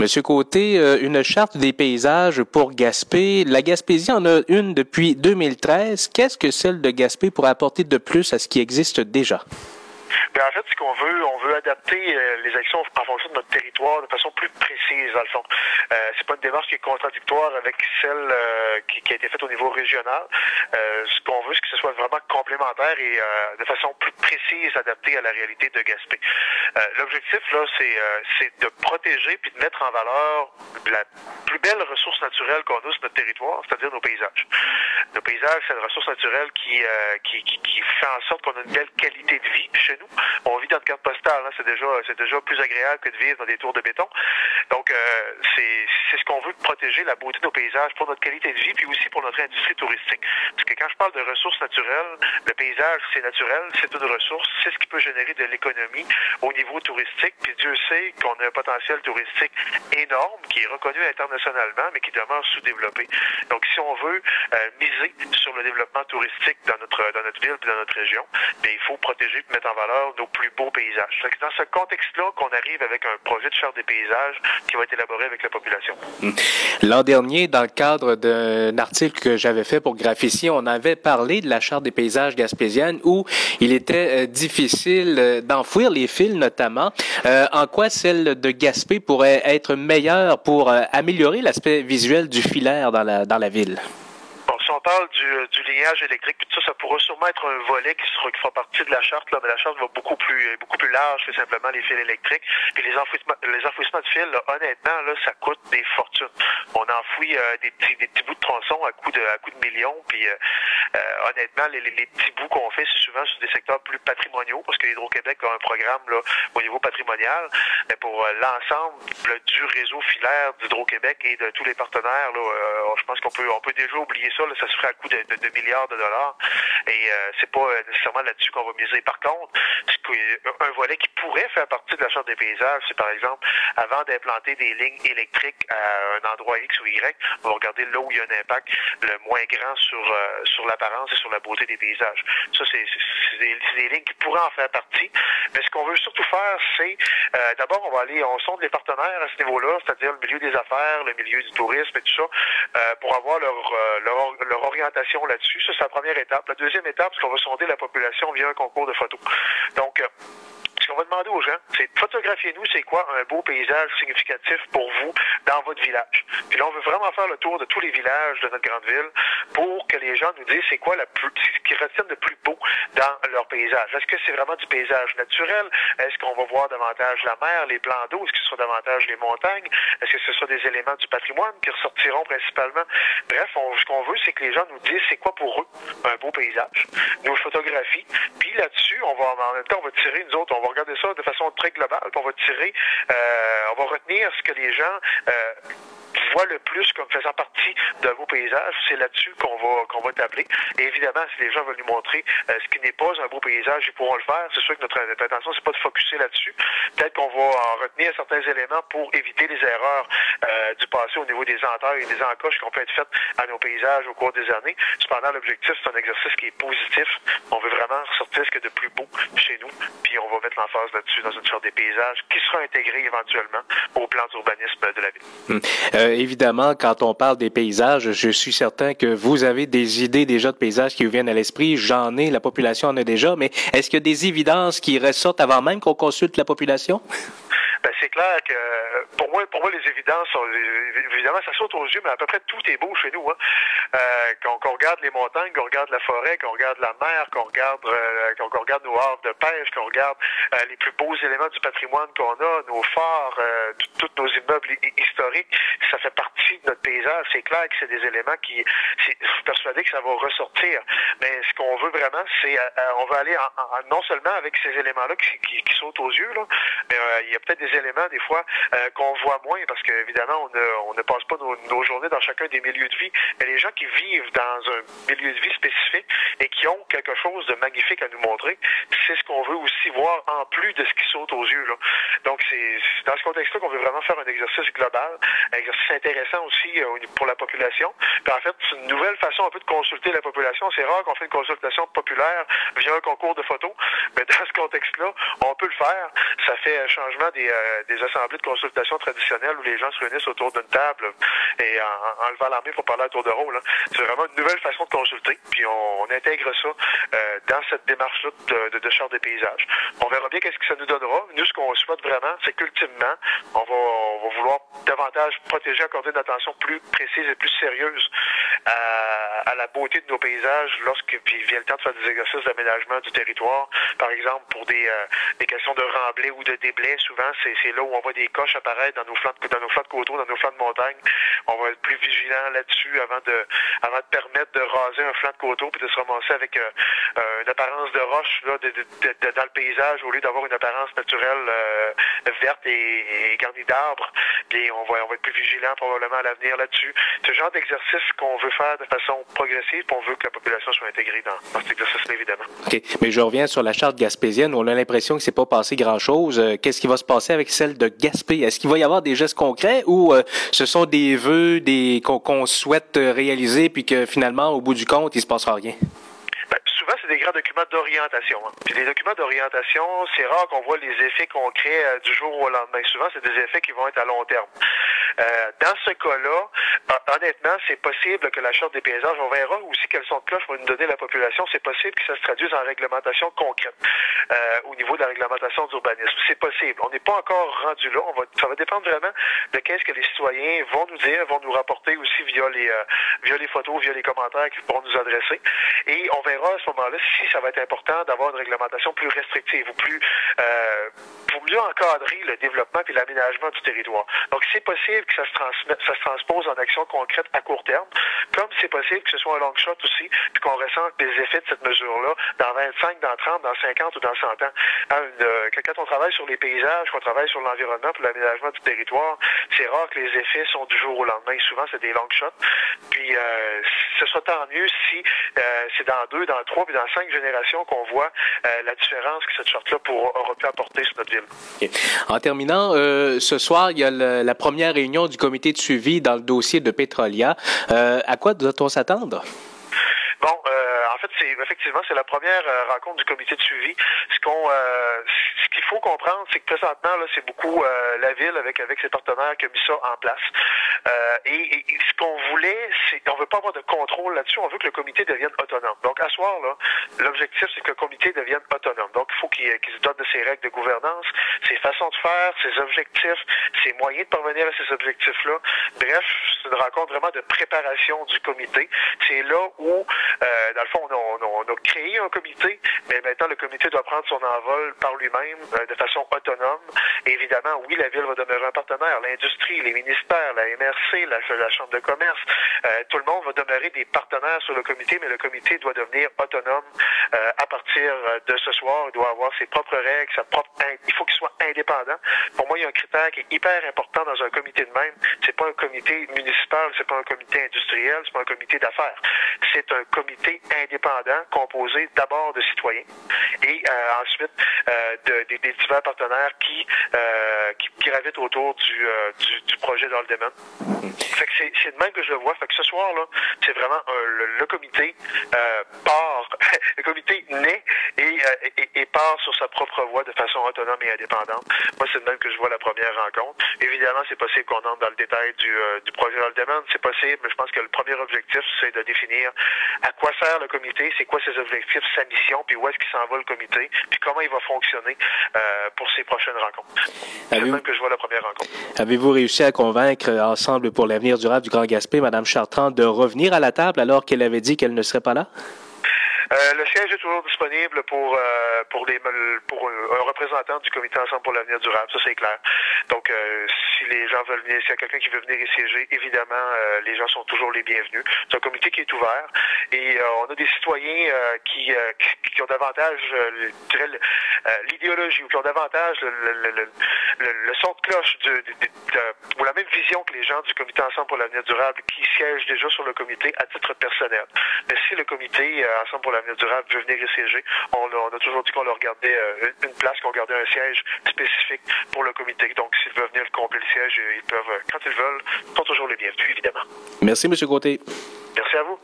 Monsieur Côté, euh, une charte des paysages pour Gaspé. La Gaspésie en a une depuis 2013. Qu'est-ce que celle de Gaspé pourrait apporter de plus à ce qui existe déjà? Ben, en fait, ce qu'on veut, on veut adapter euh, les actions en fonction de notre territoire de façon plus précise, dans le fond. Euh, c'est pas une démarche qui est contradictoire avec celle euh, qui, qui, a été faite au niveau régional. Euh, ce qu'on veut, c'est que ce soit vraiment complémentaire et euh, de façon plus précise, adaptée à la réalité de Gaspé. L'objectif, là, c'est de protéger puis de mettre en valeur la plus belle ressource naturelle qu'on a sur notre territoire, c'est-à-dire nos paysages. Nos paysages, c'est une ressource naturelle qui, qui, qui, qui fait en sorte qu'on a une belle qualité de vie chez nous. On vit dans une carte postale, hein, c'est déjà c'est déjà plus agréable que de vivre dans des tours de béton. Donc euh, c'est c'est ce qu'on veut protéger la beauté de nos paysages pour notre qualité de vie puis aussi pour notre industrie touristique. Parce que quand je parle de ressources naturelles, le paysage c'est naturel, c'est une ressource, c'est ce qui peut générer de l'économie au niveau touristique. Puis Dieu sait qu'on a un potentiel touristique énorme qui est reconnu internationalement mais qui demeure sous-développé. Donc si on veut euh, miser sur le développement touristique dans notre dans notre ville et dans notre région, bien, il faut protéger et mettre en valeur nos plus beaux paysages. C'est dans ce contexte-là qu'on arrive avec un projet de charte des paysages qui va être élaboré avec la population. Hmm. L'an dernier, dans le cadre d'un article que j'avais fait pour Graphici, on avait parlé de la charte des paysages gaspésiennes où il était euh, difficile euh, d'enfouir les fils notamment. Euh, en quoi celle de Gaspé pourrait être meilleure pour améliorer l'aspect visuel du filaire dans la, dans la ville? On parle du, euh, du lignage électrique, tout ça, ça pourrait sûrement être un volet qui, sera, qui fera partie de la charte, là, mais la charte va beaucoup plus beaucoup plus large que simplement les fils électriques. Puis les enfouissements, les enfouissements de fils, là, honnêtement, là, ça coûte des fortunes. On enfouit euh, des petits des petits bouts de tronçons à coût de à coût de millions. Puis euh, euh, honnêtement, les, les, petits bouts qu'on fait, c'est souvent sur des secteurs plus patrimoniaux, parce que Hydro-Québec a un programme là, au niveau patrimonial. Mais pour l'ensemble du réseau filaire d'Hydro-Québec et de tous les partenaires, là, je pense qu'on peut on peut déjà oublier ça. Là, ça se ferait à coût de, de, de milliards de dollars. Et euh, c'est pas nécessairement là-dessus qu'on va miser. Par contre, un volet qui pourrait faire partie de la charte des paysages, c'est par exemple, avant d'implanter des lignes électriques à un endroit X ou Y, on va regarder là où il y a un impact le moins grand sur euh, sur l'apparence et sur la beauté des paysages. Ça, c'est des, des, lignes qui pourraient en faire partie. Mais ce qu'on veut surtout faire, c'est euh, d'abord, on va aller, on sonde les partenaires à ce niveau-là, c'est-à-dire le milieu des affaires, le milieu du tourisme et tout ça, euh, pour avoir leur, leur leur orientation là-dessus. Ça, c'est la première étape. La deuxième étape, c'est qu'on va sonder la population via un concours de photos. Donc, ce qu'on va demander aux gens, c'est photographiez-nous, c'est quoi un beau paysage significatif pour vous dans votre village. Puis là, on veut vraiment faire le tour de tous les villages de notre grande ville pour que les gens nous disent c'est quoi la plus, ce qu'ils retiennent de plus beau dans leur paysage. Est-ce que c'est vraiment du paysage naturel? Est-ce qu'on va voir davantage la mer, les plans d'eau? Est-ce que ce sera davantage les montagnes? Est-ce que ce sera des éléments du patrimoine qui ressortiront principalement? Bref, on, ce qu'on veut, c'est que les gens nous disent c'est quoi pour eux un beau paysage. Nous le photographie. Puis là-dessus, on va en même temps, on va tirer, nous autres, on va regarder ça de façon très globale, puis on va tirer, euh, on va retenir ce que les gens euh, voient le plus comme faisant partie d'un beau paysage, c'est là-dessus qu'on va qu'on va tabler. Et évidemment, si les gens veulent nous montrer euh, ce qui n'est pas un beau paysage, ils pourront le faire. C'est sûr que notre, notre intention, c'est pas de focuser là-dessus. Peut-être qu'on va en retenir certains éléments pour éviter les erreurs euh, du passé au niveau des entailles et des encoches qui ont pu être faites à nos paysages au cours des années. Cependant, l'objectif, c'est un exercice qui est positif. On veut vraiment ressortir ce qu'il y a de plus beau chez nous, puis on va mettre l'emphase là-dessus dans une sorte des paysages qui sera intégré éventuellement au plan d'urbanisme de la ville. Hum. Euh, évidemment, quand on parle des paysages, je suis certain que vous avez des idées déjà de paysages qui vous viennent à l'esprit. J'en ai, la population en a déjà, mais est-ce qu'il y a des évidences qui ressortent avant même qu'on consulte la population? Ben, c'est clair que pour moi, pour moi, les évidences évidemment ça saute aux yeux, mais à peu près tout est beau chez nous. Hein. Euh, quand, on regarde les montagnes, qu'on regarde la forêt, qu'on regarde la mer, qu'on regarde euh, qu'on regarde nos havres de pêche, qu'on regarde euh, les plus beaux éléments du patrimoine qu'on a, nos phares, euh, tous nos immeubles historiques, ça fait partie de notre paysage. C'est clair que c'est des éléments qui, je suis persuadé que ça va ressortir. Mais ce qu'on veut vraiment, c'est euh, on va aller en, en, non seulement avec ces éléments-là qui, qui, qui, sautent aux yeux, là, mais euh, il y a peut-être des éléments des fois qu'on voit moins parce qu'évidemment on on ne passe pas nos, journées dans chacun des milieux de vie. Mais les gens qui vivent dans un milieu de vie spécifique et qui ont quelque chose de magnifique à nous montrer, c'est ce qu'on veut aussi voir en plus de ce qui saute aux yeux. Donc c'est dans ce contexte-là qu'on veut vraiment faire un exercice global, exercice intéressant aussi euh, pour la population. Puis en fait, c'est une nouvelle façon un peu de consulter la population. C'est rare qu'on fait une consultation populaire via un concours de photos, mais dans ce contexte-là, on peut le faire. Ça fait un changement des, euh, des assemblées de consultation façon traditionnelle où les gens se réunissent autour d'une table et en, en levant la main pour parler à tour de rôle. C'est vraiment une nouvelle façon de consulter. Puis on, intègre ça euh, dans cette démarche-là de, de, de charte des paysages. On verra bien qu'est-ce que ça nous donnera. Nous, ce qu'on souhaite vraiment, c'est qu'ultimement, on va, on va vouloir davantage protéger, accorder une attention plus précise et plus sérieuse à, la beauté de nos paysages lorsque puis vient le temps de faire des exercices d'aménagement du territoire. Par exemple, pour des, euh, des questions de remblai ou de déblai, souvent, c'est là où on voit des coches apparaître dans nos flancs de, coteaux, dans nos flancs de montagne. On va être plus vigilant là-dessus avant de, avant de permettre de raser un flanc de coteau puis de se ramasser avec euh, euh, une apparence de roche là, dans le paysage au lieu d'avoir une apparence naturelle verte et, et garnie d'arbres. Et on va, on va être plus vigilant probablement à l'avenir là-dessus. Ce genre d'exercice qu'on veut faire de façon progressive, on veut que la population soit intégrée dans, dans cet exercice-là, évidemment. OK. Mais je reviens sur la charte gaspésienne. On a l'impression que c'est pas passé grand-chose. Euh, Qu'est-ce qui va se passer avec celle de Gaspé? Est-ce qu'il va y avoir des gestes concrets ou euh, ce sont des vœux des qu'on qu'on souhaite réaliser puis que finalement, au bout du compte, il se passera rien? Souvent, c'est des grands documents d'orientation. Hein. Puis les documents d'orientation, c'est rare qu'on voit les effets concrets euh, du jour au lendemain. Souvent, c'est des effets qui vont être à long terme. Euh, dans ce cas-là, honnêtement, c'est possible que la Charte des paysages, on verra aussi quels sont de cloche va nous donner la population, c'est possible que ça se traduise en réglementation concrète euh, au niveau de la réglementation d'urbanisme. C'est possible. On n'est pas encore rendu là. On va, ça va dépendre vraiment de qu'est-ce que les citoyens vont nous dire, vont nous rapporter aussi via les, euh, via les photos, via les commentaires qu'ils pourront nous adresser. Et on verra à ce moment-là si ça va être important d'avoir une réglementation plus restrictive ou plus euh, pour mieux encadrer le développement et l'aménagement du territoire. Donc, c'est possible que ça se, transmette, ça se transpose en action concrète à court terme, comme c'est possible que ce soit un long shot aussi, puis qu'on ressente des effets de cette mesure-là dans 25, dans 30, dans 50 ou dans 100 ans. Hein, euh, quand on travaille sur les paysages, qu'on travaille sur l'environnement pour l'aménagement du territoire, c'est rare que les effets sont du jour au lendemain. Souvent, c'est des long shots. Puis, euh, ce sera tant mieux si euh, c'est dans deux, dans trois, puis dans cinq générations qu'on voit euh, la différence que cette charte-là aura pu apporter sur notre ville. Okay. En terminant, euh, ce soir, il y a le, la première réunion du comité de suivi dans le dossier de Petrolia. À quoi doit-on s'attendre? Bon, euh, fait, c'est effectivement c'est la première euh, rencontre du comité de suivi. Ce qu'on, euh, ce qu'il faut comprendre, c'est que présentement là, c'est beaucoup euh, la ville avec avec ses partenaires qui a mis ça en place. Et, et, ce qu'on voulait, c'est on veut pas avoir de contrôle là-dessus. On veut que le comité devienne autonome. Donc à soir là, l'objectif c'est que le comité devienne autonome. Donc il faut qu'il qu se dote de ses règles de gouvernance, ses façons de faire, ses objectifs, ses moyens de parvenir à ces objectifs-là. Bref, c'est une rencontre vraiment de préparation du comité. C'est là où euh, dans le fond, on, on a, créé un comité, mais maintenant le comité doit prendre son envol par lui-même euh, de façon autonome. Évidemment, oui, la ville va demeurer un partenaire, l'industrie, les ministères, la MRC, la, la Chambre de commerce, euh, tout le monde va demeurer des partenaires sur le comité, mais le comité doit devenir autonome euh, partir de ce soir. Il doit avoir ses propres règles, sa propre, il faut qu'il soit indépendant. Pour moi, il y a un critère qui est hyper important dans un comité de même. C'est pas un comité municipal, c'est pas un comité industriel, c'est pas un comité d'affaires. C'est un comité indépendant composé d'abord de citoyens et euh, ensuite euh, de, de, des divers partenaires qui, euh, qui, gravitent autour du, euh, du, du projet d'Aldeman. Fait que c'est, de même que je le vois. Fait que ce soir-là, c'est vraiment un, le, le, comité euh, part, le comité naît et, et, et, part sur sa propre voie de façon autonome et indépendante. Moi, c'est de même que je vois la première rencontre. Évidemment, c'est possible qu'on entre dans le détail du, du projet d'Aldeman. C'est possible, mais je pense que le premier objectif, c'est de définir à quoi sert le comité, c'est quoi ses objectifs, sa mission, puis où est-ce qu'il s'en va le comité, puis comment il va fonctionner euh, pour ses prochaines rencontres. C'est même que je vois la première rencontre. Avez-vous réussi à convaincre Ensemble pour l'avenir durable du Grand Gaspé, Mme Chartrand, de revenir à la table alors qu'elle avait dit qu'elle ne serait pas là? Euh, le siège est toujours disponible pour euh, pour les pour un représentant du comité Ensemble pour l'avenir durable, ça c'est clair. Donc euh, si les gens veulent venir, s'il y a quelqu'un qui veut venir y siéger, évidemment euh, les gens sont toujours les bienvenus. C'est un comité qui est ouvert et euh, on a des citoyens qui, qui, qui ont davantage l'idéologie ou qui ont davantage le, le, le, le, son de cloche ou la même vision que les gens du comité Ensemble pour l'avenir durable qui siègent déjà sur le comité à titre personnel. Mais si le comité Ensemble pour l'avenir durable veut venir y siéger, on on a toujours dit qu'on leur gardait euh, une place, qu'on gardait un siège spécifique pour le comité. Donc, s'ils veulent venir combler le siège, ils peuvent, quand ils veulent, sont toujours les bienvenus, évidemment. Merci, M. Côté. Merci à vous.